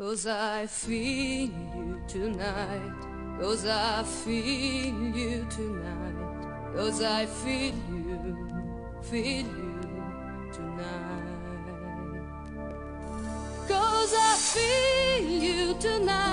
Cause I feel you tonight. Cause I feel you tonight. Cause I feel you, feel you tonight. Cause I feel you tonight.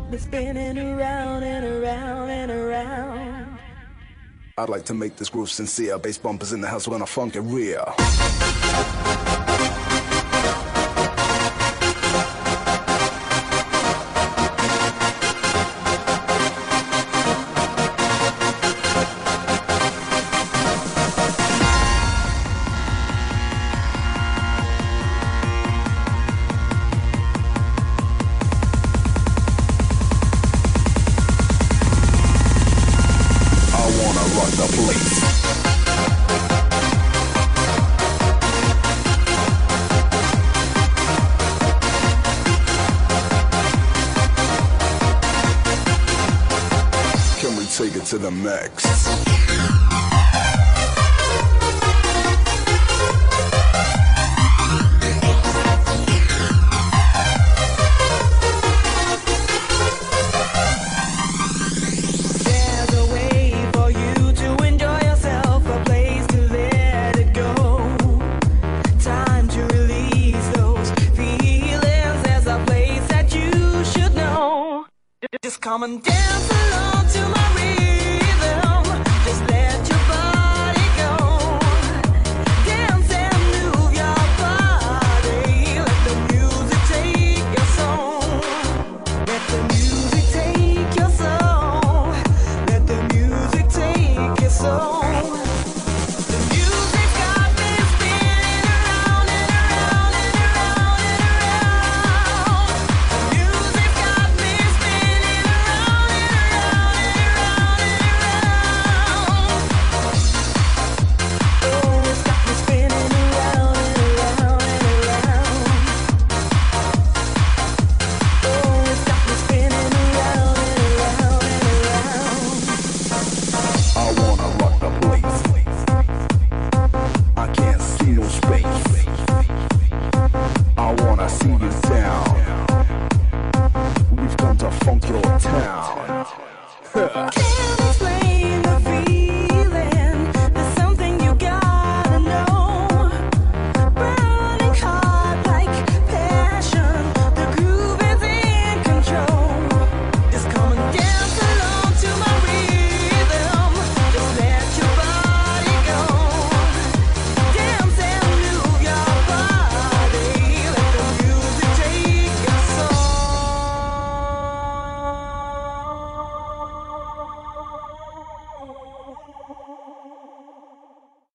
got me spinning around and around and around. I'd like to make this groove sincere. Bass bumpers in the house when I funk it real.